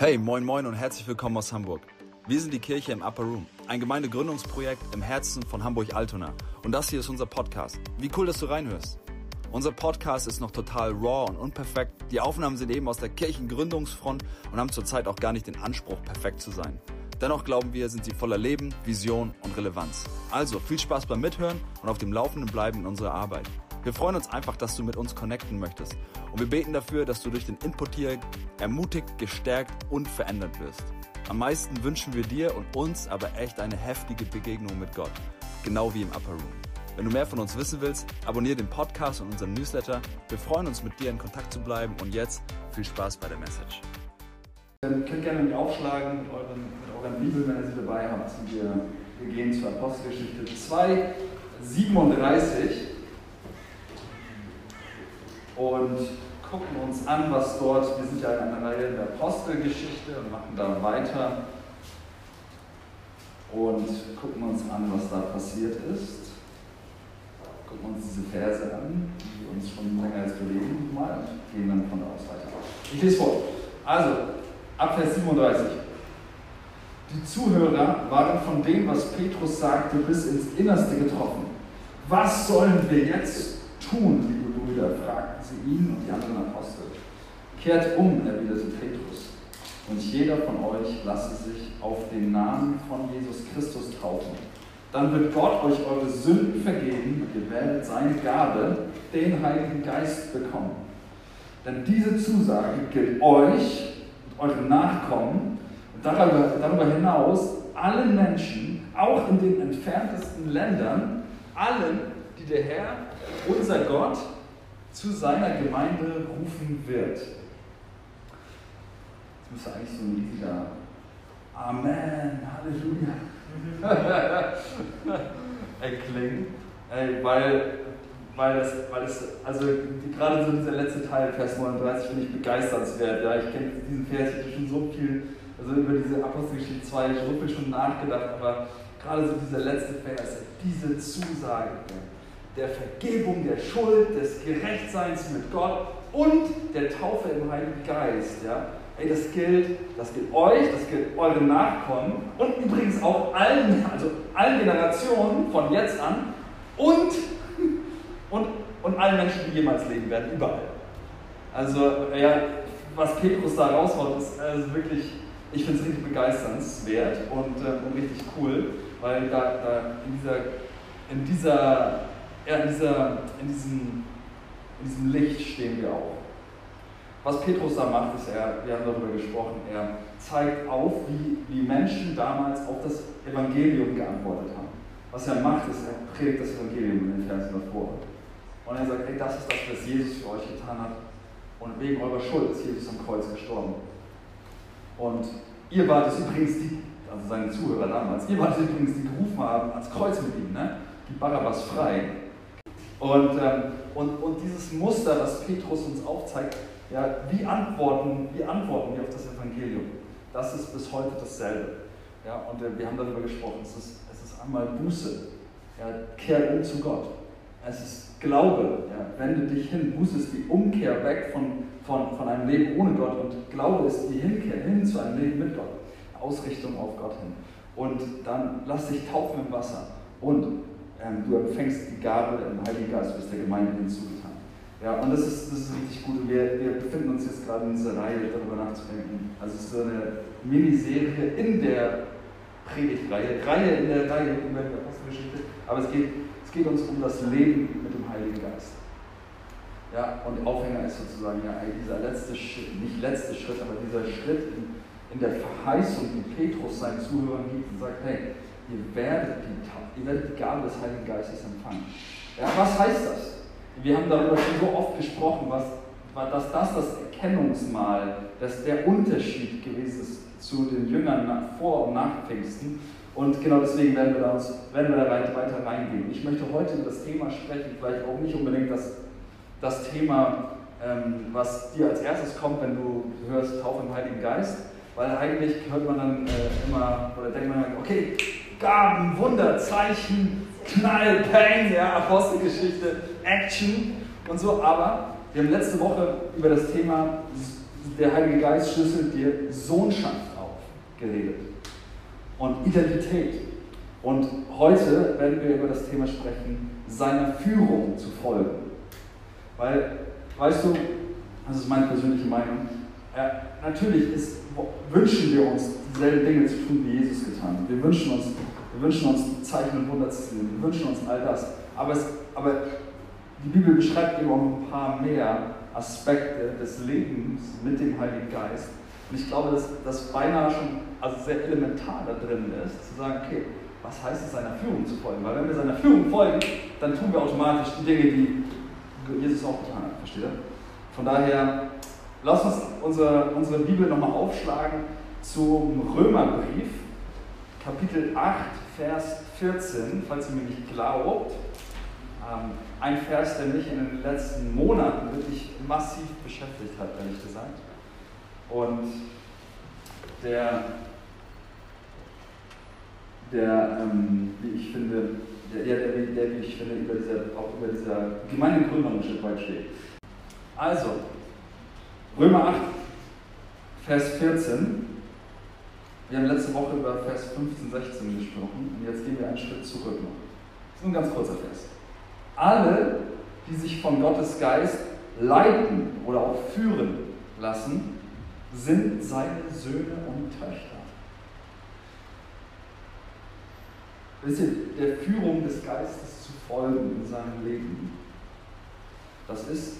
Hey, moin moin und herzlich willkommen aus Hamburg. Wir sind die Kirche im Upper Room, ein Gemeindegründungsprojekt im Herzen von Hamburg-Altona. Und das hier ist unser Podcast. Wie cool, dass du reinhörst. Unser Podcast ist noch total raw und unperfekt. Die Aufnahmen sind eben aus der Kirchengründungsfront und haben zurzeit auch gar nicht den Anspruch, perfekt zu sein. Dennoch glauben wir, sind sie voller Leben, Vision und Relevanz. Also viel Spaß beim Mithören und auf dem Laufenden bleiben in unserer Arbeit. Wir freuen uns einfach, dass du mit uns connecten möchtest. Und wir beten dafür, dass du durch den Input hier ermutigt, gestärkt und verändert wirst. Am meisten wünschen wir dir und uns aber echt eine heftige Begegnung mit Gott. Genau wie im Upper Room. Wenn du mehr von uns wissen willst, abonniere den Podcast und unseren Newsletter. Wir freuen uns, mit dir in Kontakt zu bleiben. Und jetzt viel Spaß bei der Message. Ihr könnt gerne mit aufschlagen mit euren, mit euren Bibeln, wenn ihr sie dabei habt. Wir, wir gehen zur Apostelgeschichte 2, 37 und gucken uns an, was dort, wir sind ja in einer Reihe der Apostelgeschichte und machen da weiter und gucken uns an, was da passiert ist. Gucken uns diese Verse an, die uns schon länger jetzt bewegen mal und gehen dann von da aus weiter. Ich lese vor. Also, ab Vers 37. Die Zuhörer waren von dem, was Petrus sagte, bis ins Innerste getroffen. Was sollen wir jetzt tun, sie ihn und die anderen Apostel. Kehrt um, erwiderte Petrus, und jeder von euch lasse sich auf den Namen von Jesus Christus taufen. Dann wird Gott euch eure Sünden vergeben und ihr werdet seine Gabe, den Heiligen Geist, bekommen. Denn diese Zusage gilt euch und euren Nachkommen und darüber, darüber hinaus allen Menschen, auch in den entferntesten Ländern, allen, die der Herr, unser Gott, zu seiner Gemeinde rufen wird. Jetzt müsste eigentlich so ein riesiger Amen, Halleluja erklingen, Ey, weil, weil, das, weil das, also die, gerade so dieser letzte Teil, Vers 39, finde ich begeisternswert. Ja, ich kenne diesen Vers, ich schon so viel, also über diese Apostelgeschichte 2, ich habe schon nachgedacht, aber gerade so dieser letzte Vers, diese Zusage der Vergebung der Schuld, des Gerechtseins mit Gott und der Taufe im Heiligen Geist. Ja? Ey, das gilt, das gilt euch, das gilt euren Nachkommen und übrigens auch allen, also allen Generationen von jetzt an und, und, und allen Menschen, die jemals leben werden, überall. Also, ja, was Petrus da raushaut, ist also wirklich, ich finde es richtig begeisternswert und, äh, und richtig cool, weil da, da in dieser, in dieser, ja, in dieser, in diesem, in diesem Licht stehen wir auch. Was Petrus da macht, ist, er, wir haben darüber gesprochen, er zeigt auf, wie, wie Menschen damals auf das Evangelium geantwortet haben. Was er macht, ist, er predigt das Evangelium in den Versen davor. Und er sagt, hey, das ist das, was Jesus für euch getan hat. Und wegen eurer Schuld ist Jesus am Kreuz gestorben. Und ihr wart es übrigens die, also seine Zuhörer damals, ihr wart es übrigens, die gerufen haben ans Kreuz mit ihm, ne? die Barabbas frei. Und, ähm, und, und dieses Muster, das Petrus uns aufzeigt, ja, wie, antworten, wie antworten wir auf das Evangelium? Das ist bis heute dasselbe. Ja, und äh, wir haben darüber gesprochen, es ist, es ist einmal Buße, ja, kehr um zu Gott. Es ist Glaube, ja, wende dich hin. Buße ist die Umkehr weg von, von, von einem Leben ohne Gott und Glaube ist die Hinkehr hin zu einem Leben mit Gott. Ausrichtung auf Gott hin. Und dann lass dich taufen im Wasser und ähm, du empfängst die Gabe im Heiligen Geist, bist der Gemeinde hinzugetan. Ja, und das ist, das ist richtig gut. Wir, wir befinden uns jetzt gerade in dieser Reihe, darüber nachzudenken. Also es ist so eine Miniserie in der Predigtreihe, Reihe in der Reihe über die Apostelgeschichte, aber es geht, es geht uns um das Leben mit dem Heiligen Geist. Ja, und Aufhänger ist sozusagen ja dieser letzte Schritt, nicht letzte Schritt, aber dieser Schritt in, in der Verheißung, die Petrus seinen Zuhörern gibt und sagt, hey, ihr werdet die, ihr werdet die Gabe des Heiligen Geistes empfangen. Ja, was heißt das? Wir haben darüber schon so oft gesprochen, was, dass das das Erkennungsmal, dass der Unterschied gewesen ist zu den Jüngern vor und nach Pfingsten. Und genau deswegen werden wir da, werden wir da weiter reingehen. Ich möchte heute über das Thema sprechen, vielleicht auch nicht unbedingt das, das Thema, ähm, was dir als erstes kommt, wenn du hörst Taufe im Heiligen Geist, weil eigentlich hört man dann äh, immer, oder denkt man, okay, Gaben, Wunder, Zeichen, Knall, Peng, ja, Apostelgeschichte, Action und so, aber wir haben letzte Woche über das Thema der Heilige Geist schlüsselt dir Sohnschaft auf, geredet. Und Identität. Und heute werden wir über das Thema sprechen, seiner Führung zu folgen. Weil, weißt du, das ist meine persönliche Meinung, äh, natürlich ist, wünschen wir uns dieselben Dinge zu tun, wie Jesus getan hat. Wir wünschen uns, wir wünschen uns Zeichen und Wunder zu sehen. Wir wünschen uns all das. Aber, es, aber die Bibel beschreibt eben auch ein paar mehr Aspekte des Lebens mit dem Heiligen Geist. Und ich glaube, dass das beinahe schon also sehr elementar da drin ist, zu sagen, okay, was heißt es, seiner Führung zu folgen? Weil wenn wir seiner Führung folgen, dann tun wir automatisch die Dinge, die Jesus auch getan hat. Versteht ihr? Von daher, lass uns unsere, unsere Bibel nochmal aufschlagen zum Römerbrief, Kapitel 8, Vers 14, falls ihr mir nicht glaubt. Ähm, ein Vers, der mich in den letzten Monaten wirklich massiv beschäftigt hat, ehrlich gesagt. Und der, der ähm, wie ich finde, der, der, der, wie ich finde, über dieser, auch über dieser Gemeindegründung ein Stück weit steht. Also, Römer 8, Vers 14. Wir haben letzte Woche über Vers 15, 16 gesprochen und jetzt gehen wir einen Schritt zurück noch. Das ist ein ganz kurzer Vers. Alle, die sich von Gottes Geist leiten oder auch führen lassen, sind seine Söhne und Töchter. Wisst ihr, der Führung des Geistes zu folgen in seinem Leben, das ist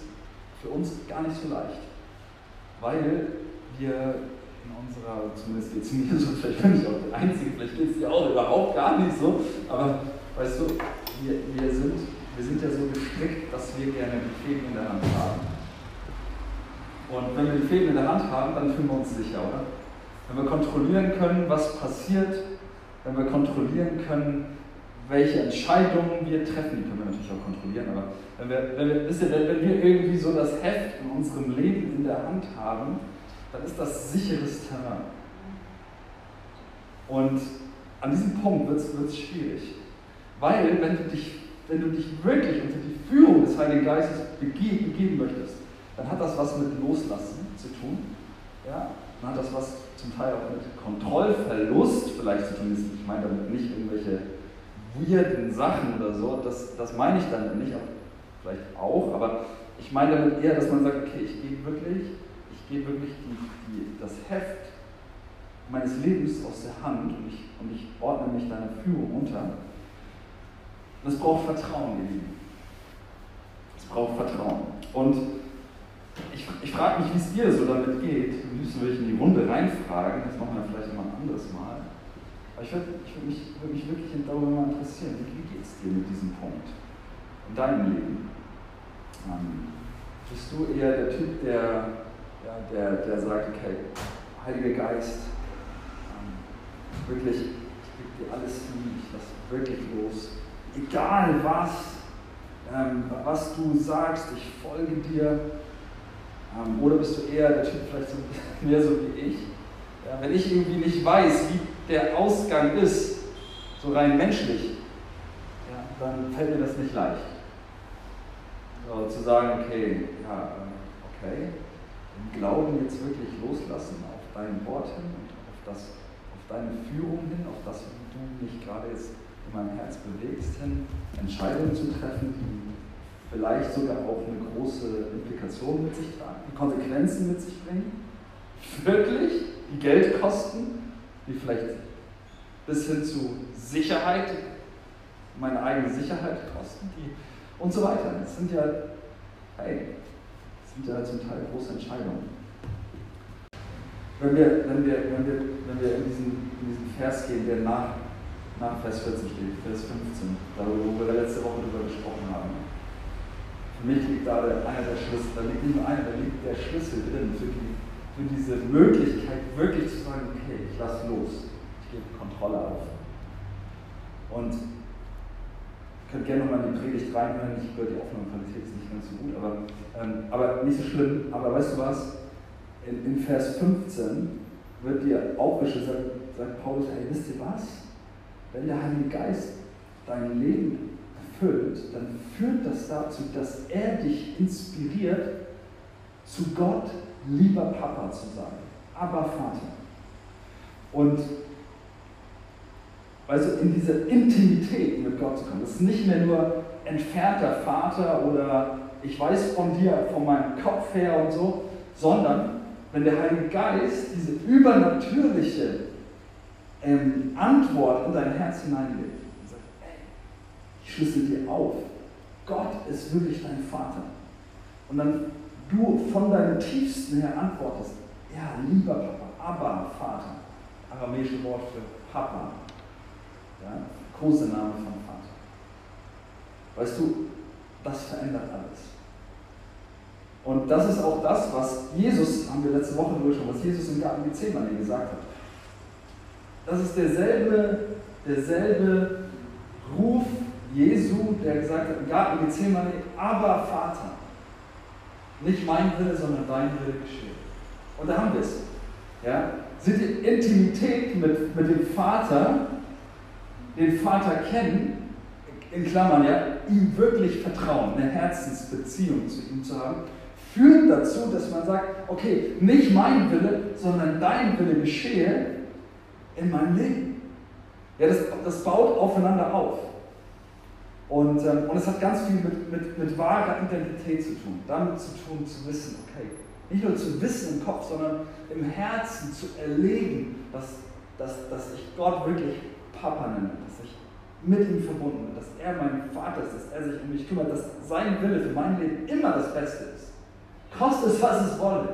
für uns gar nicht so leicht, weil wir in unserer, zumindest geht es mir so, vielleicht bin ich auch der Einzige, vielleicht geht es dir auch überhaupt gar nicht so, aber weißt du, wir, wir sind wir sind ja so gestrickt, dass wir gerne die Fäden in der Hand haben. Und wenn wir die Fäden in der Hand haben, dann fühlen wir uns sicher, oder? Wenn wir kontrollieren können, was passiert, wenn wir kontrollieren können, welche Entscheidungen wir treffen, die können wir natürlich auch kontrollieren, aber wenn wir, wenn wir, wisst ihr, wenn wir irgendwie so das Heft in unserem Leben in der Hand haben, dann ist das sicheres Terrain. Und an diesem Punkt wird es schwierig. Weil, wenn du dich wenn du dich wirklich unter die Führung des Heiligen Geistes begeben, möchtest, dann hat das was mit Loslassen zu tun. Ja? Dann hat das was zum Teil auch mit Kontrollverlust vielleicht zu tun. Ich meine damit nicht irgendwelche weirden Sachen oder so, das, das meine ich dann nicht, vielleicht auch, aber ich meine damit eher, dass man sagt, okay, ich gebe wirklich, ich gebe wirklich die, die, das Heft meines Lebens aus der Hand und ich, und ich ordne mich deiner Führung unter und es braucht Vertrauen, ihr Lieben. Es braucht Vertrauen. Und ich, ich frage mich, wie es dir so damit geht. Am liebsten würde in die Runde reinfragen. Das machen wir vielleicht immer ein anderes Mal. Aber ich würde würd mich, würd mich wirklich darüber mal interessieren. Wie, wie geht es dir mit diesem Punkt in deinem Leben? Ähm, bist du eher der Typ, der, ja, der, der sagt, okay, Heiliger Geist, ähm, wirklich, ich gebe dir alles hin, ich lasse wirklich los egal was, ähm, was du sagst, ich folge dir. Ähm, oder bist du eher der Typ vielleicht so, mehr so wie ich? Ja, wenn ich irgendwie nicht weiß, wie der Ausgang ist, so rein menschlich, ja, dann fällt mir das nicht leicht. So, zu sagen, okay, ja, okay, im Glauben jetzt wirklich loslassen auf dein Wort hin und auf, das, auf deine Führung hin, auf das, wie du mich gerade jetzt in meinem Herz bewegst, hin, Entscheidungen zu treffen, die vielleicht sogar auch eine große Implikation mit sich tragen, die Konsequenzen mit sich bringen, wirklich, die Geld kosten, die vielleicht bis hin zu Sicherheit, meine eigene Sicherheit kosten, die und so weiter. Das sind ja, hey, sind ja zum Teil große Entscheidungen. Wenn wir, wenn wir, wenn wir, wenn wir in, diesen, in diesen Vers gehen, der nach nach Vers 14 steht, Vers 15, darüber, wo wir letzte Woche darüber gesprochen haben. Für mich liegt da einer der Schlüssel, da liegt nur einer, da liegt der Schlüssel drin für, die, für diese Möglichkeit, wirklich zu sagen, okay, ich lasse los, ich gebe Kontrolle auf. Und könnt gerne nochmal in die Predigt reinhören, ich höre die Aufnahmequalität ist nicht ganz so gut, aber, ähm, aber nicht so schlimm. Aber weißt du was? In, in Vers 15 wird dir aufgeschrieben, sagt, Paulus, hey, wisst ihr was? Wenn der Heilige Geist dein Leben erfüllt, dann führt das dazu, dass er dich inspiriert, zu Gott lieber Papa zu sagen. Aber Vater. Und also in diese Intimität mit Gott zu kommen. Das ist nicht mehr nur entfernter Vater oder ich weiß von dir, von meinem Kopf her und so, sondern wenn der Heilige Geist diese übernatürliche ähm, Antwort in dein Herz hineinlegt und sagt, ey, ich schlüssel dir auf, Gott ist wirklich dein Vater. Und dann du von deinem Tiefsten her antwortest, ja, lieber Papa, aber Vater, aramäische Wort für Papa, ja, Kosename von Vater. Weißt du, das verändert alles. Und das ist auch das, was Jesus, haben wir letzte Woche drüber schon, was Jesus im Garten Gethsemane gesagt hat. Das ist derselbe, derselbe Ruf Jesu, der gesagt hat im Garten Gethsemane, aber Vater, nicht mein Wille, sondern dein Wille geschehe. Und da haben wir es. Ja? Sind die Intimität mit, mit dem Vater, den Vater kennen, in Klammern, ja, ihm wirklich vertrauen, eine Herzensbeziehung zu ihm zu haben, führt dazu, dass man sagt, okay, nicht mein Wille, sondern dein Wille geschehe in meinem Leben. Ja, das, das baut aufeinander auf. Und, ähm, und es hat ganz viel mit, mit, mit wahrer Identität zu tun. Damit zu tun, zu wissen, okay, nicht nur zu wissen im Kopf, sondern im Herzen zu erleben, dass, dass, dass ich Gott wirklich Papa nenne, dass ich mit ihm verbunden bin, dass er mein Vater ist, dass er sich um mich kümmert, dass sein Wille für mein Leben immer das Beste ist. Kostet es, was es wolle.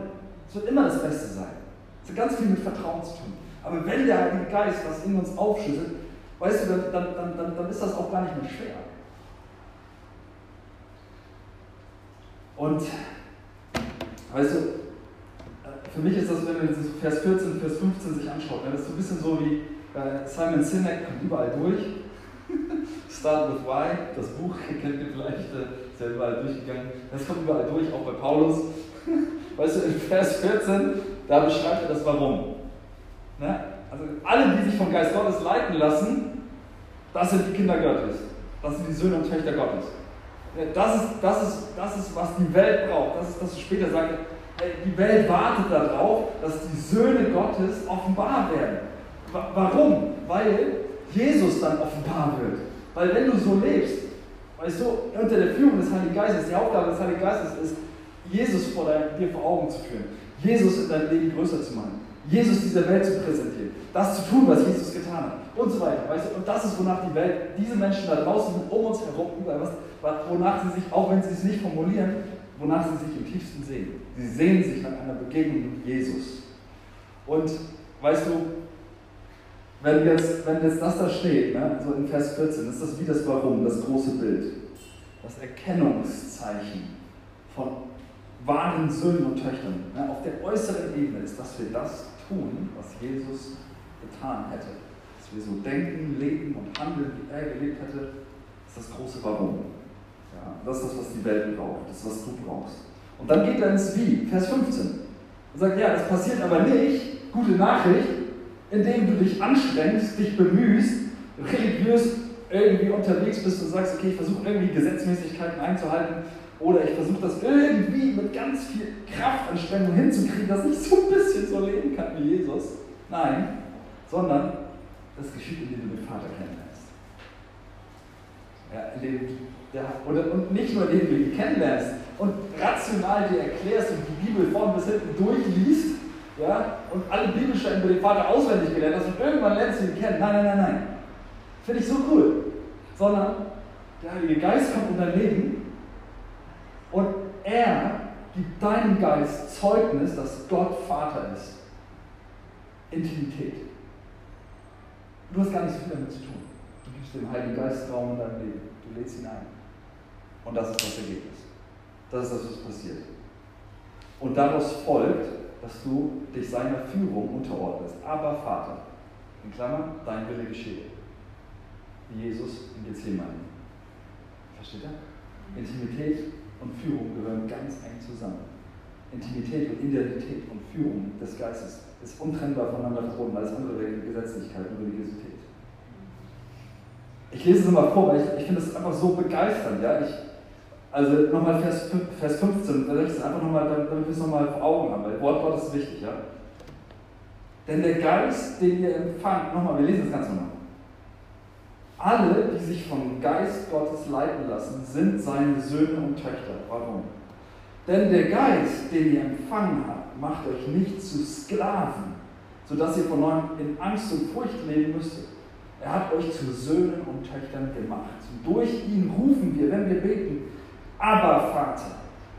Es wird immer das Beste sein. Es hat ganz viel mit Vertrauen zu tun. Aber wenn der Heilige Geist was in uns aufschüttet, weißt du, dann, dann, dann, dann ist das auch gar nicht mehr schwer. Und, weißt du, äh, für mich ist das, wenn man Vers 14, Vers 15 sich anschaut, das ist so ein bisschen so wie Simon Sinek kommt überall durch. Start with Why, das Buch kennt ihr vielleicht, äh, ist ja überall durchgegangen. Das kommt überall durch, auch bei Paulus. Weißt du, in Vers 14, da beschreibt er das Warum. Ne? Also alle, die sich vom Geist Gottes leiten lassen, das sind die Kinder Gottes. Das sind die Söhne und Töchter Gottes. Das ist, das ist, das ist was die Welt braucht. Das ist, dass ich später sage, die Welt wartet darauf, dass die Söhne Gottes offenbar werden. Warum? Weil Jesus dann offenbar wird. Weil wenn du so lebst, weißt du, unter der Führung des Heiligen Geistes, die Aufgabe des Heiligen Geistes ist, Jesus vor dein, dir vor Augen zu führen, Jesus in deinem Leben größer zu machen, Jesus dieser Welt zu präsentieren, das zu tun, was Jesus getan hat und so weiter. Weißt du? Und das ist, wonach die Welt, diese Menschen da draußen um uns herum, wonach sie sich, auch wenn sie es nicht formulieren, wonach sie sich im tiefsten sehen. Sie sehen sich nach einer Begegnung mit Jesus. Und weißt du, wenn jetzt, wenn jetzt das da steht, ne, so in Vers 14, ist das wie das Warum, das große Bild. Das Erkennungszeichen von wahren Söhnen und Töchtern ne, auf der äußeren Ebene ist, dass wir das tun, was Jesus getan hätte. Dass wir so denken, leben und handeln, wie er gelebt hätte, ist das große Warum. Ja, das ist das, was die Welt braucht, das ist, was du brauchst. Und dann geht er ins Wie, Vers 15. Und sagt, ja, das passiert aber nicht, gute Nachricht, indem du dich anstrengst, dich bemühst, religiös irgendwie unterwegs bist und sagst, okay, ich versuche irgendwie Gesetzmäßigkeiten einzuhalten oder ich versuche das irgendwie mit ganz viel Kraftanstrengung hinzukriegen, dass ich so ein bisschen so leben kann wie Jesus. Nein, sondern das geschieht, indem du den Vater kennenlernst. Ja, indem der, oder, und nicht nur indem du ihn kennenlernst und rational dir erklärst und die Bibel vorn bis hinten durchliest, ja, und alle Bibelstellen über den Vater auswendig gelernt hast und irgendwann lernst du ihn kennen. Nein, nein, nein, nein. Finde ich so cool. Sondern der Heilige Geist kommt in dein Leben und er gibt deinem Geist Zeugnis, dass Gott Vater ist. Intimität. Du hast gar nicht so viel damit zu tun. Du gibst dem Heiligen Geist Raum in deinem Leben. Du lädst ihn ein. Und das ist das Ergebnis. Das ist das, was passiert. Und daraus folgt, dass du dich seiner Führung unterordnest. Aber Vater, in Klammern, dein Wille geschehe. Wie Jesus in Gethsemane. Versteht ihr? Intimität und Führung gehören ganz eng zusammen. Intimität und Identität und Führung des Geistes ist untrennbar voneinander verbunden. Alles andere wäre Gesetzlichkeit und Religiosität. Ich lese es mal vor, weil ich, ich finde es einfach so begeisternd. Ja? Ich, Also nochmal Vers, Vers 15, Vers 16, einfach nochmal, damit wir es nochmal vor Augen haben, weil Wort Gottes ist wichtig, ja. Denn der Geist, den ihr empfangt, nochmal, wir lesen das Ganze nochmal. Alle, die sich vom Geist Gottes leiten lassen, sind seine Söhne und Töchter. Warum? Denn der Geist, den ihr empfangen habt, macht euch nicht zu Sklaven, sodass ihr von neuem in Angst und Furcht leben müsstet. Er hat euch zu Söhnen und Töchtern gemacht. Durch ihn rufen wir, wenn wir beten, aber Vater.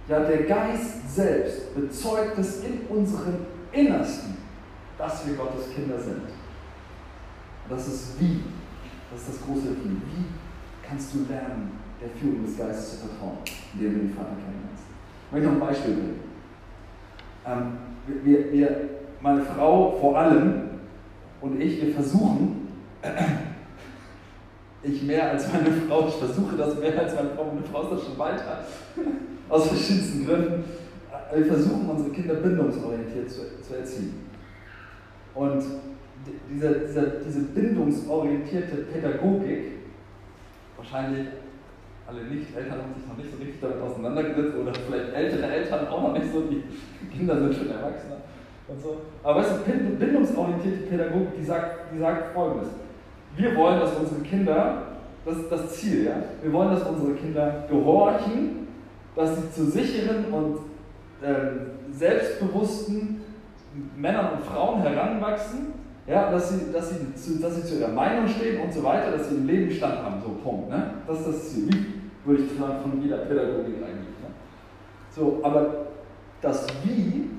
Ja, der Geist selbst bezeugt es in unserem Innersten, dass wir Gottes Kinder sind. Das ist wie. Das ist das große Wie. Wie kannst du lernen, der Führung des Geistes zu vertrauen, indem du den Vater kennenlernst? Ich möchte noch ein Beispiel bringen. Ähm, wir, wir, meine Frau vor allem und ich, wir versuchen, ich mehr als meine Frau, ich versuche das mehr als meine Frau, meine Frau ist das schon weiter, aus verschiedensten Gründen. Wir versuchen unsere Kinder bindungsorientiert zu, zu erziehen. Und dieser, dieser, diese bindungsorientierte Pädagogik, wahrscheinlich alle Nicht-Eltern haben sich noch nicht so richtig damit auseinandergesetzt oder vielleicht ältere Eltern auch noch nicht so, die Kinder sind schon Erwachsene und so. Aber weißt du, bindungsorientierte Pädagogik, die sagt, die sagt folgendes. Wir wollen, dass unsere Kinder, das ist das Ziel, ja, wir wollen, dass unsere Kinder gehorchen, dass sie zu sicheren und ähm, selbstbewussten Männern und Frauen heranwachsen, ja, dass, sie, dass, sie zu, dass sie zu ihrer Meinung stehen und so weiter, dass sie im Leben Stand haben, so Punkt. Ne? Das ist das Ziel, wie, würde ich sagen, von jeder Pädagogik eigentlich. Ne? So, aber das Wie,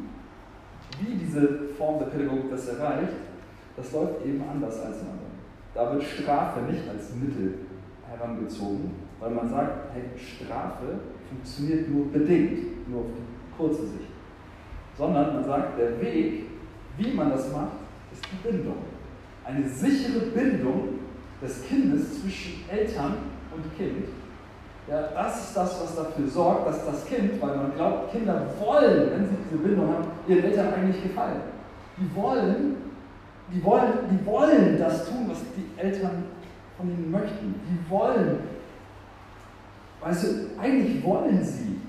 wie diese Form der Pädagogik das erreicht, das läuft eben anders als in anderen. Da wird Strafe nicht als Mittel herangezogen, weil man sagt, hey, Strafe funktioniert nur bedingt, nur auf die kurze Sicht. Sondern man sagt, der Weg, wie man das macht, ist die Bindung. Eine sichere Bindung des Kindes zwischen Eltern und Kind. Ja, das ist das, was dafür sorgt, dass das Kind, weil man glaubt, Kinder wollen, wenn sie diese Bindung haben, ihren Eltern eigentlich gefallen. Die wollen, die wollen, die wollen das tun, was die Eltern von ihnen möchten. Die wollen, weißt du, eigentlich wollen sie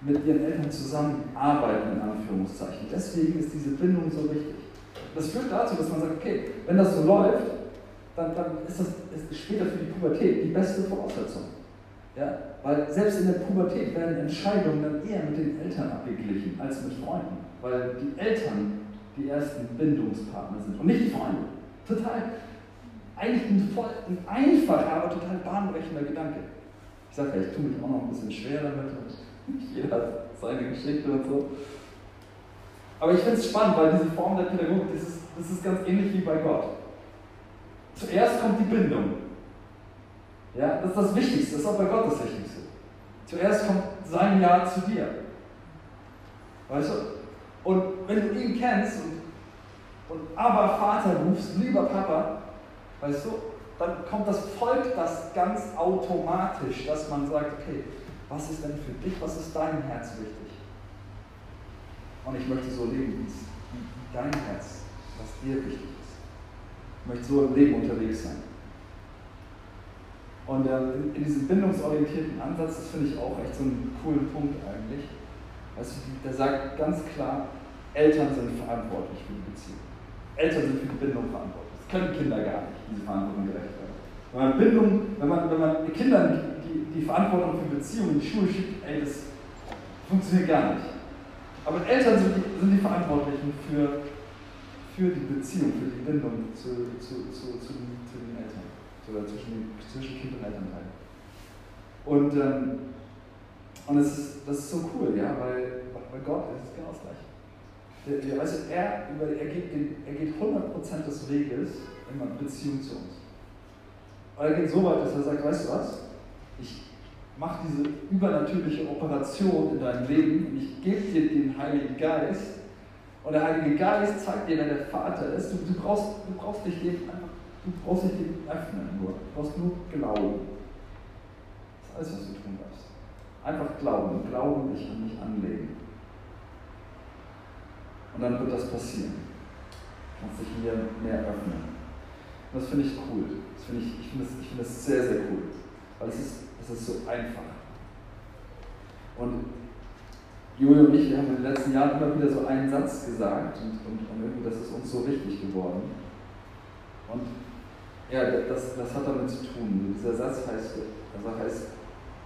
mit ihren Eltern zusammenarbeiten, in Anführungszeichen. Deswegen ist diese Bindung so wichtig. Das führt dazu, dass man sagt, okay, wenn das so läuft, dann, dann ist das ist später für die Pubertät die beste Voraussetzung. Ja? Weil selbst in der Pubertät werden Entscheidungen dann eher mit den Eltern abgeglichen als mit Freunden. Weil die Eltern die ersten Bindungspartner sind und nicht die Freunde. Total, eigentlich ein, voll, ein einfacher, aber total bahnbrechender Gedanke. Ich sage ja, ich tue mich auch noch ein bisschen schwer damit. Jeder hat seine Geschichte und so. Aber ich finde es spannend, weil diese Form der Pädagogik, das ist, das ist ganz ähnlich wie bei Gott. Zuerst kommt die Bindung. Ja, das ist das Wichtigste, das ist auch bei Gott das Wichtigste. Zuerst kommt sein Ja zu dir. Weißt du? Und wenn du ihn kennst und, und aber Vater rufst, lieber Papa, weißt du, dann kommt das, folgt das ganz automatisch, dass man sagt, okay, was ist denn für dich, was ist dein Herz wichtig? Und ich möchte so leben, wie dein Herz, was dir wichtig ist. Ich möchte so im Leben unterwegs sein. Und äh, in, in, diesem bindungsorientierten Ansatz, das finde ich auch echt so einen coolen Punkt eigentlich. Du, der sagt ganz klar, Eltern sind verantwortlich für die Beziehung. Eltern sind für die Bindung verantwortlich. Das können Kinder gar nicht, diese Verantwortung gerecht werden. Wenn man Bindung, wenn man, wenn man Kindern die, die Verantwortung für Beziehungen in die Schule schickt, ey, das funktioniert gar nicht. Aber Eltern sind die, sind die Verantwortlichen für, für die Beziehung, für die Bindung zu, zu, zu, zu, den, zu den Eltern, oder zwischen, zwischen Kind und Elternteil. Und, ähm, und es ist, das ist so cool, ja, weil bei Gott ist es genau das Gleiche. Der, der, er, er, geht er geht 100% des Weges in Beziehung zu uns. Und er geht so weit, dass er sagt, weißt du was, ich mach diese übernatürliche Operation in deinem Leben und ich gebe dir den Heiligen Geist. Und der Heilige Geist zeigt dir, wer der Vater ist. Du, du, brauchst, du brauchst dich dem einfach, du brauchst dich dem öffnen nur. Du brauchst nur Glauben. Das ist alles, was du tun darfst. Einfach glauben, glauben, dich an mich anlegen. Und dann wird das passieren. Du kannst dich mir mehr öffnen. Und das finde ich cool. Das finde ich, ich finde das, find das sehr, sehr cool. Weil es ist es ist so einfach. Und Julio und ich, wir haben in den letzten Jahren immer wieder so einen Satz gesagt und, und, und irgendwie das ist uns so wichtig geworden. Und ja, das, das hat damit zu tun. Dieser Satz heißt, also heißt,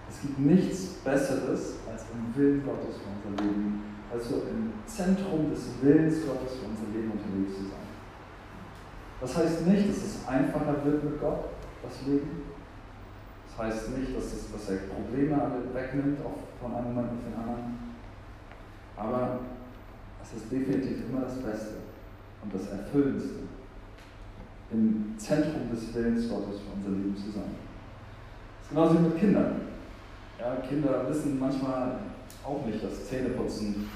es gibt nichts Besseres, als im Willen Gottes für unser Leben, also im Zentrum des Willens Gottes für unser Leben unterwegs zu sein. Das heißt nicht, dass es einfacher wird mit Gott, das Leben. Das heißt nicht, dass, es, dass er Probleme wegnimmt, auch von einem Moment auf den anderen. Aber es ist definitiv immer das Beste und das Erfüllendste, im Zentrum des Willens Gottes für unser Leben zu sein. Das ist genauso wie mit Kindern. Ja, Kinder wissen manchmal auch nicht, dass Zähneputzen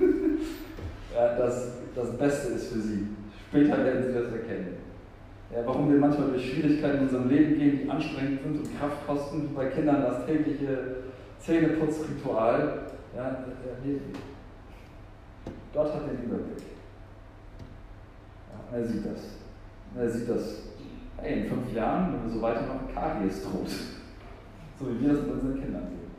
ja, das, das Beste ist für sie. Später werden sie das erkennen. Ja, warum wir manchmal durch Schwierigkeiten in unserem Leben gehen, die anstrengend sind und Kraft kosten, bei Kindern das tägliche Zähneputzritual. Ja, Gott hat den Überblick. Ja, er sieht das. Er sieht das. Hey, in fünf Jahren, wenn wir so weitermachen, Karies droht. So wie wir das mit unseren Kindern sehen.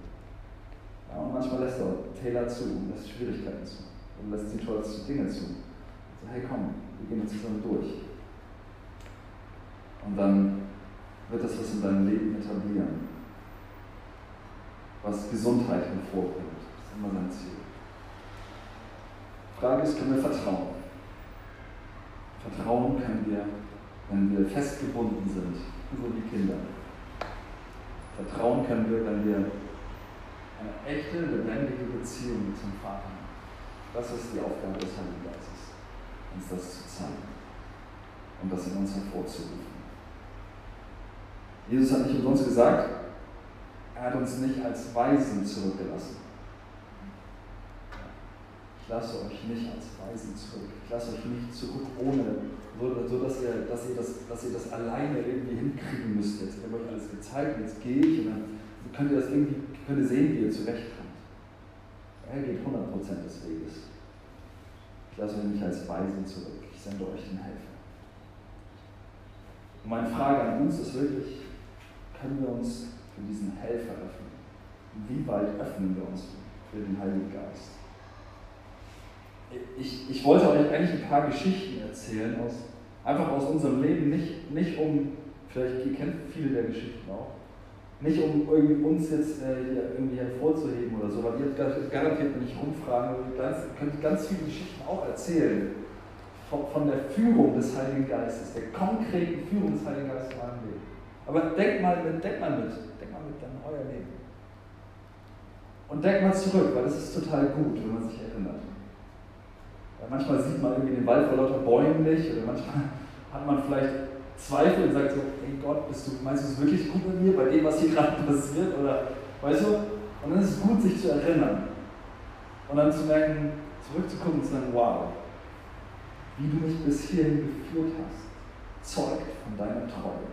Ja, und manchmal lässt er Taylor zu und lässt Schwierigkeiten zu und lässt die tollsten Dinge zu. So, hey komm, wir gehen jetzt zusammen durch. Und dann wird das was in deinem Leben etablieren, was Gesundheit hervorbringt. Das ist immer sein Ziel. Frage ist, können wir vertrauen? Vertrauen können wir, wenn wir festgebunden sind, so wie Kinder. Vertrauen können wir, wenn wir eine echte, lebendige Beziehung zum Vater haben. Das ist die Aufgabe des Heiligen Geistes, uns das zu zeigen und das in uns hervorzurufen. Jesus hat nicht umsonst gesagt, er hat uns nicht als Weisen zurückgelassen. Ich lasse euch nicht als Weisen zurück. Ich lasse euch nicht zurück ohne, so, so dass, ihr, dass, ihr das, dass ihr das alleine irgendwie hinkriegen müsst. Jetzt habe ich euch alles gezeigt, jetzt gehe ich und dann könnt ihr das irgendwie könnt ihr sehen, wie ihr zurechtkommt. Er geht 100% des Weges. Ich lasse euch nicht als Weisen zurück. Ich sende euch den Helfer. Und meine Frage an uns ist wirklich, können wir uns für diesen Helfer öffnen? Wie weit öffnen wir uns für den Heiligen Geist? Ich, ich wollte euch eigentlich ein paar Geschichten erzählen, aus, einfach aus unserem Leben, nicht, nicht um, vielleicht, ihr kennt viele der Geschichten auch, nicht um irgendwie uns jetzt äh, irgendwie hervorzuheben oder so, weil ihr garantiert nicht rumfragen, ihr ganz, könnt ganz viele Geschichten auch erzählen von, von, der Führung des Heiligen Geistes, der konkreten Führung des Heiligen Geistes in eurem Leben. Aber denkt mal mit, denkt mal mit, denkt mal mit an euer Leben. Und denkt mal zurück, weil das ist total gut, wenn man sich erinnert. Ja, manchmal sieht man irgendwie den Wald vor lauter Bäumen nicht oder manchmal hat man vielleicht Zweifel und sagt so, ey Gott, bist du, meinst du es wirklich gut mit mir bei dem, was hier gerade passiert? Oder weißt du? Und dann ist es gut, sich zu erinnern. Und dann zu merken, zurückzugucken und zu sagen, wow, wie du mich bis hierhin geführt hast, zeugt von deiner Treue.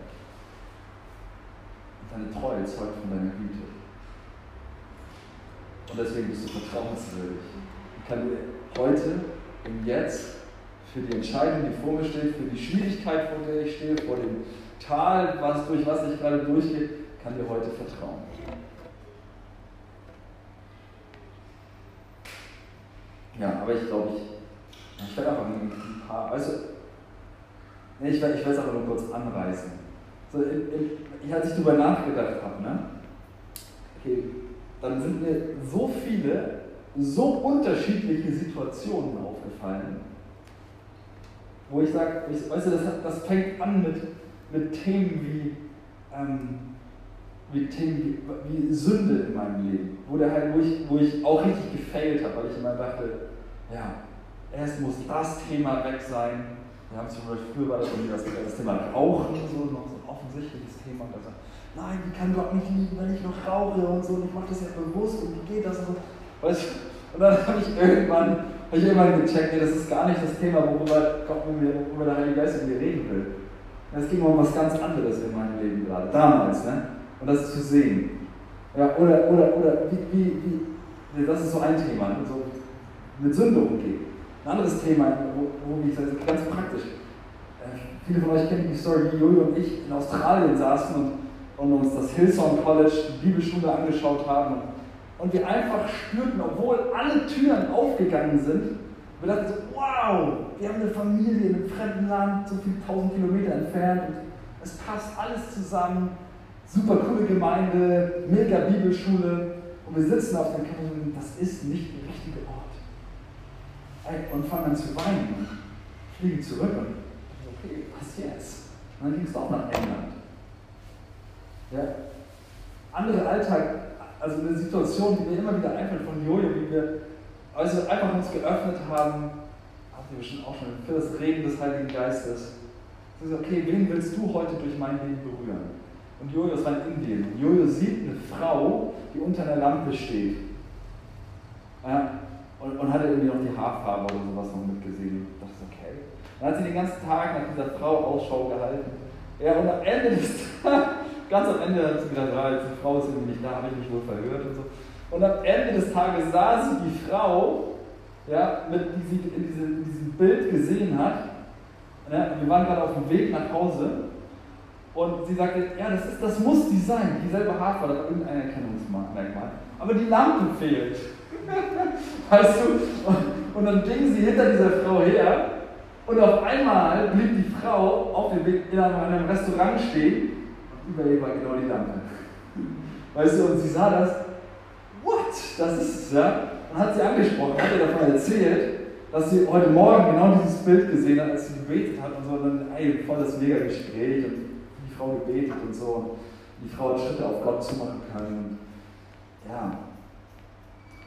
Und deine Treue zeugt von deiner Güte. Und deswegen bist du vertrauenswürdig. Ich kann dir heute im Jetzt für die Entscheidung, die vor mir steht, für die Schwierigkeit, vor der ich stehe, vor dem Tal, was, durch was ich gerade durchgehe, kann dir heute vertrauen. Ja, aber ich glaube, ich, ich werde einfach ein paar, du, nee, ich werde es aber nur kurz anreißen. So, in, in, als ich darüber nachgedacht habe, ne, okay, dann sind mir so viele so unterschiedliche Situationen aufgefallen, wo ich sage, weißt du, das, das fängt an mit, mit Themen wie, ähm, wie, Themen wie, wie, Sünde in meinem Leben, wo, der halt, wo, ich, wo ich auch richtig gefailt habe, weil ich immer dachte, ja, erst muss das Thema weg sein. Wir haben zum Beispiel, früher war das das, das Thema Rauchen, so noch so ein offensichtliches Thema. Und da nein, wie kann Gott mich lieben, wenn ich noch rauche und so, und ich mache das ja bewusst und wie geht das und so. Weißt und dann habe ich irgendwann, habe ich irgendwann gecheckt, das ist gar nicht das Thema, worüber worüber der Heilige Geist mit mir reden will. Es ging um was ganz anderes in meinem Leben gerade, damals, ne? Und das zu sehen. Ja, oder, oder, oder, wie, wie, wie, das ist so ein Thema, ne? so mit Sünde umgehen. Ein anderes Thema, wo, wo ich sage, ganz praktisch. Äh, viele von euch kennen die Story, wie Julio und ich in Australien saßen und, und uns das Hillsong College, die Bibelschule angeschaut haben Und wir einfach spürten, obwohl alle Türen aufgegangen sind, wir dachten so, wow, wir haben eine Familie in einem fremden Land, so viele tausend Kilometer entfernt und es passt alles zusammen. Super coole Gemeinde, mega Bibelschule und wir sitzen auf dem Campus und das ist nicht der richtige Ort. Und fangen an zu weinen fliegen zurück und okay, was jetzt? Und dann ging es doch nach England. Ja. Andere Alltag, also eine Situation, die mir immer wieder einfällt von Jojo, wie wir also einfach uns geöffnet haben, habt ihr bestimmt auch schon, für das Reden des Heiligen Geistes. Das ist okay, wen willst du heute durch mein Leben berühren? Und Jojo ist war in Indien. Jojo sieht eine Frau, die unter einer Lampe steht. Ja, und, und hatte irgendwie noch die Haarfarbe oder sowas noch mitgesehen. Ich dachte, okay. Dann hat sie den ganzen Tag nach dieser Frau Ausschau gehalten. Ja, und am Ende des Tages, ganz am Ende hat sie gedacht, ah, jetzt die Frau ist irgendwie nicht da, habe ich mich wohl verhört und so. Und am Ende des Tages sah sie die Frau, ja, mit, die sie in, diese, in diesem Bild gesehen hat. Ja, wir waren gerade auf dem Weg nach Hause und sie sagte, ja, das, ist, das muss die sein, dieselbe Haarfarbe, aber irgendein Erkennungsmerkmal. Aber die Lampe fehlt. weißt du? Und dann ging sie hinter dieser Frau her und auf einmal blieb die Frau auf dem Weg in einem Restaurant stehen und über ihr war genau die Lampe. Weißt du, und sie sah das what? Das ist es, ja? Und hat sie angesprochen, hat ihr davon erzählt, dass sie heute Morgen genau dieses Bild gesehen hat, als sie gebetet hat und so. Und dann, ey, voll das mega Gespräch und die Frau gebetet und so. Und die Frau hat Schritte auf Gott zumachen können. Und ja.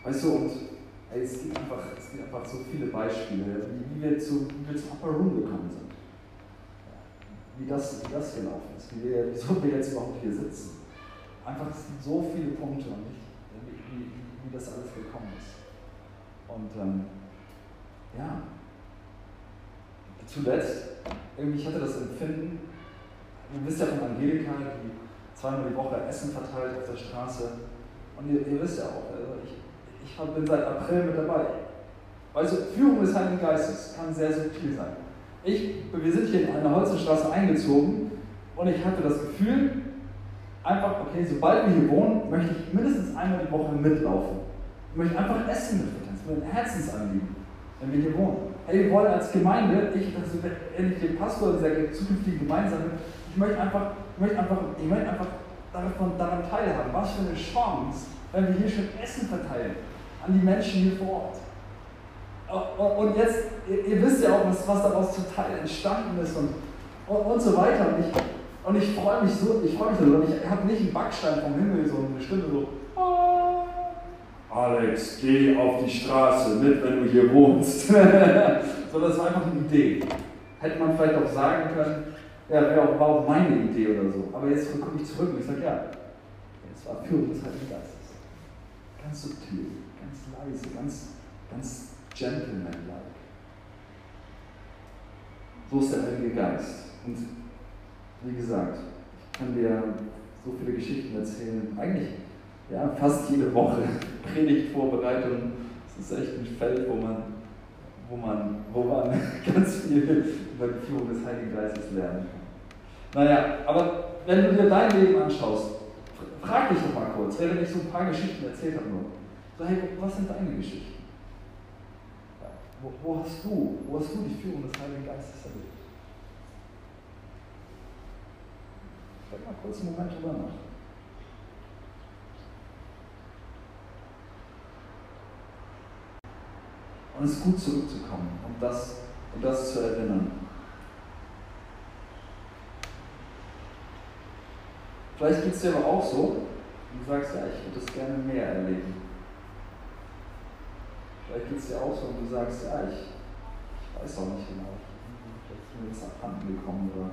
Weißt du, und ey, es, gibt einfach, es gibt einfach so viele Beispiele, wie, wir, zu, wie wir zum Upper Room gekommen sind. Wie das, wie das gelaufen ist, wie wir, wieso wir jetzt überhaupt hier sitzen. Einfach, es gibt so viele Punkte und ich wie, wie das alles gekommen ist. Und ähm, ja, zuletzt, irgendwie, ich hatte das Empfinden, ihr wisst ja von Angelika, die zweimal die Woche Essen verteilt auf der Straße. Und ihr, ihr wisst ja auch, also ich, ich bin seit April mit dabei. Also Führung des Heiligen Geistes kann sehr subtil sein. Ich, wir sind hier in eine Holzenstraße eingezogen und ich hatte das Gefühl, einfach, okay, sobald wir hier wohnen, möchte ich mindestens einmal die Woche mitlaufen. Ich möchte einfach Essen mit Das ist mein Herzensanliegen, wenn wir hier wohnen. Hey, wir wollen als Gemeinde, ich, also endlich den Pastor dieser zukünftigen Gemeinde sein, ich möchte einfach, ich möchte einfach, ich möchte einfach davon, daran teilhaben. Was für eine Chance, wenn wir hier schon Essen verteilen an die Menschen hier vor Ort. Und jetzt, ihr, wisst ja auch, was, was daraus zum Teil entstanden ist und, und, und so weiter. Und ich, und ich freue mich so, ich freue mich so, und ich habe nicht einen Backstein vom Himmel, so eine Stimme so, ah, Alex, geh auf die Straße mit, wenn du hier wohnst. Sondern es war einfach eine Idee. Hätte man vielleicht auch sagen können, ja, auch, war auch meine Idee oder so. Aber jetzt gucke ich zurück und ich sage, ja, es war Führung des Heiligen Geistes. Ganz subtil, ganz leise, ganz, ganz gentleman-like. So ist der Heilige Geist. Und wie gesagt, ich kann dir so viele Geschichten erzählen. Eigentlich ja, fast jede Woche Predigtvorbereitung. Das ist echt ein Feld, wo man, wo man, wo man ganz viel über die Führung des Heiligen Geistes lernen kann. Naja, aber wenn du dir dein Leben anschaust, frag dich doch mal kurz, während ich so ein paar Geschichten erzählt habe nur. So, hey, was sind deine Geschichten? Wo, wo, hast du, wo hast du die Führung des Heiligen Geistes erlebt? Denk mal kurz einen Moment drüber nach. Und es ist gut zurückzukommen und das, und das zu erinnern. Vielleicht geht es dir aber auch so, und du sagst, ja, ich würde das gerne mehr erleben. Vielleicht geht es dir auch so und du sagst, ja, ich, ich weiß auch nicht genau, vielleicht ist mir das abhanden gekommen oder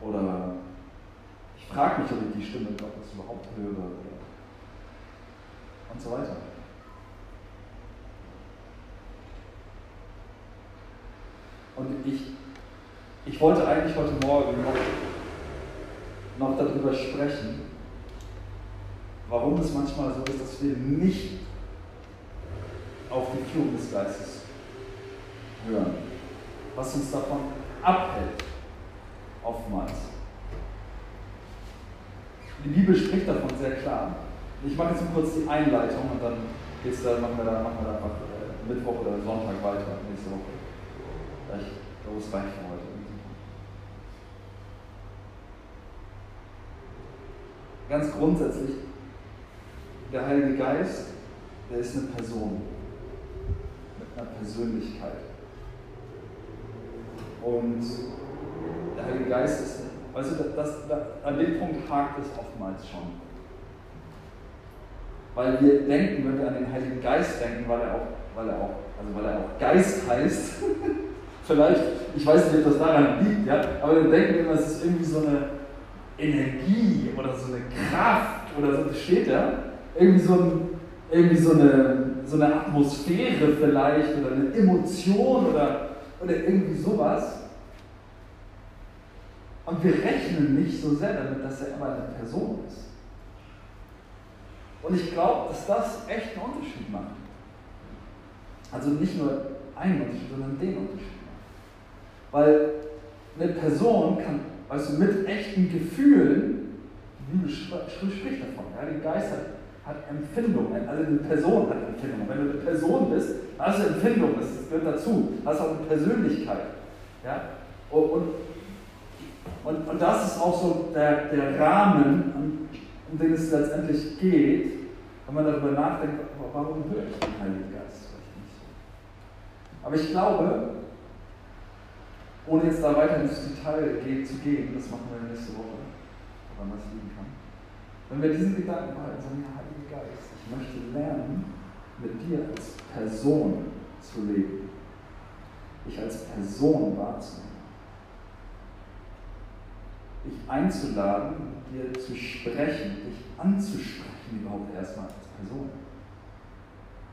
oder ich frage mich, ob ich die Stimme Gottes überhaupt höre oder und so weiter. Und ich, ich wollte eigentlich heute Morgen noch, noch darüber sprechen, warum es manchmal so ist, dass wir nicht auf die Führung des Geistes hören, was uns davon abhält oftmals. Die Bibel spricht davon sehr klar. Ich mache jetzt kurz die Einleitung und dann geht's da, machen wir da, machen wir da einfach äh, Mittwoch oder Sonntag weiter, nächste Woche. Gleich, es reicht für heute. Ganz grundsätzlich, der Heilige Geist, der ist eine Person mit einer Persönlichkeit. Und der Heilige Geist ist, weißt du, das, das, an dem Punkt hakt es oftmals schon. Weil wir denken, wenn wir an den Heiligen Geist denken, weil er auch, weil er auch, also weil er auch Geist heißt, vielleicht, ich weiß nicht, ob das daran liegt, ja, aber dann denken wir immer, es ist irgendwie so eine Energie oder so eine Kraft oder so, das steht da, irgendwie so, ein, irgendwie so, eine, so eine Atmosphäre vielleicht oder eine Emotion oder, oder irgendwie sowas. Und wir rechnen nicht so sehr damit, dass er immer eine Person ist. Und ich glaube, dass das echt einen Unterschied macht. Also nicht nur einen Unterschied, sondern den Unterschied macht. Weil eine Person kann, also mit echten Gefühlen, die Bibel spricht davon, ja, der Geist hat, hat Empfindung, also eine Person hat Empfindung. Wenn du eine Person bist, hast du Empfindung, das gehört dazu, hast auch eine Persönlichkeit. Ja? Und, und, und das ist auch so der, der Rahmen, um, den es letztendlich geht, wenn man darüber nachdenkt, warum höre ich den Heiligen Geist vielleicht nicht. Aber ich glaube, ohne jetzt da weiter ins Detail zu gehen, das machen wir nächste Woche, woran das liegen kann. Wenn wir diesen Gedanken behalten, sagen, ja, Heiliger Geist, ich möchte lernen, mit dir als Person zu leben. Dich als Person wahrzunehmen dich einzuladen, dir zu sprechen, dich anzusprechen überhaupt erstmal als Person.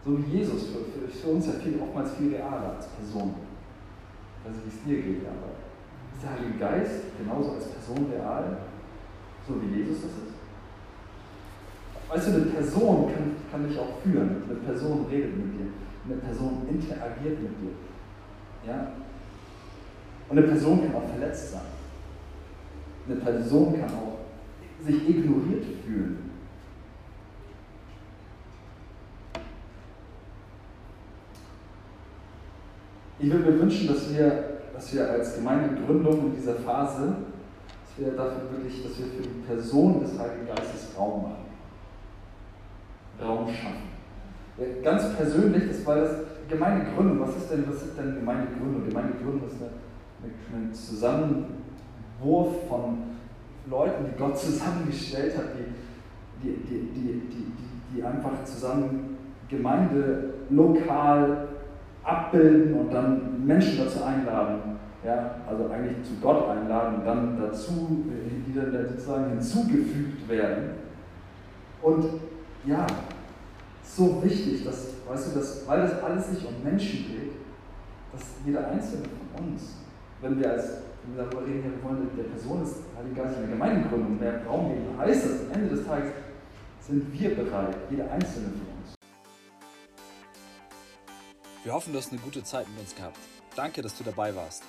So wie Jesus für, für, für uns ja viel, oftmals viel realer als Person. Nicht, wie es dir geht, aber ist der Heilige Geist genauso als Person real, so wie Jesus das ist? Weißt du, eine Person kann, kann dich auch führen, eine Person redet mit dir, eine Person interagiert mit dir. Ja? Und eine Person kann auch verletzt sein. Eine Person kann auch sich ignoriert fühlen. Ich würde mir wünschen, dass wir, dass wir als Gemeindegründung in dieser Phase, dass wir dafür wirklich, dass wir für die Person des Heiligen Geistes Raum machen. Raum schaffen. Ganz persönlich, das war das Gemeindegründung. Was ist denn, was ist denn Gemeindegründung? Gemeindegründung ist eine, eine Zusammen Wurf von Leuten, die Gott zusammengestellt hat, die, die, die, die, die, einfach zusammen Gemeinde lokal abbilden und dann Menschen dazu einladen. Ja, also eigentlich zu Gott einladen dann dazu, die dann sozusagen hinzugefügt werden. Und ja, so wichtig, dass, weißt du, dass, weil das alles sich um Menschen geht, dass jeder einzelne von uns, wenn wir als wenn wir darüber reden, wir wollen der Person des Heiligen Geistes in der Gemeindegründung mehr Raum geben, heißt das, am Ende des Tages sind wir bereit, jeder einzelne von uns. Wir hoffen, du hast eine gute Zeit mit uns gehabt. Danke, dass du dabei warst.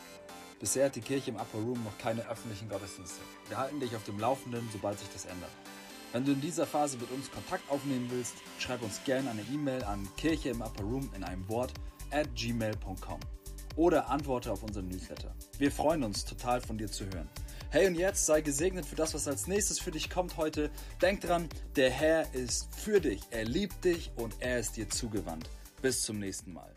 Bisher hat die Kirche im Upper Room noch keine öffentlichen Gottesdienste. Wir halten dich auf dem Laufenden, sobald sich das ändert. Wenn du in dieser Phase mit uns Kontakt aufnehmen willst, schreib uns gerne eine E-Mail an kirche im Upper Room in einem Wort at gmail.com oder antworte auf unseren Newsletter. Wir freuen uns total von dir zu hören. Hey und jetzt sei gesegnet für das, was als nächstes für dich kommt heute. Denk dran, der Herr ist für dich, er liebt dich und er ist dir zugewandt. Bis zum nächsten Mal.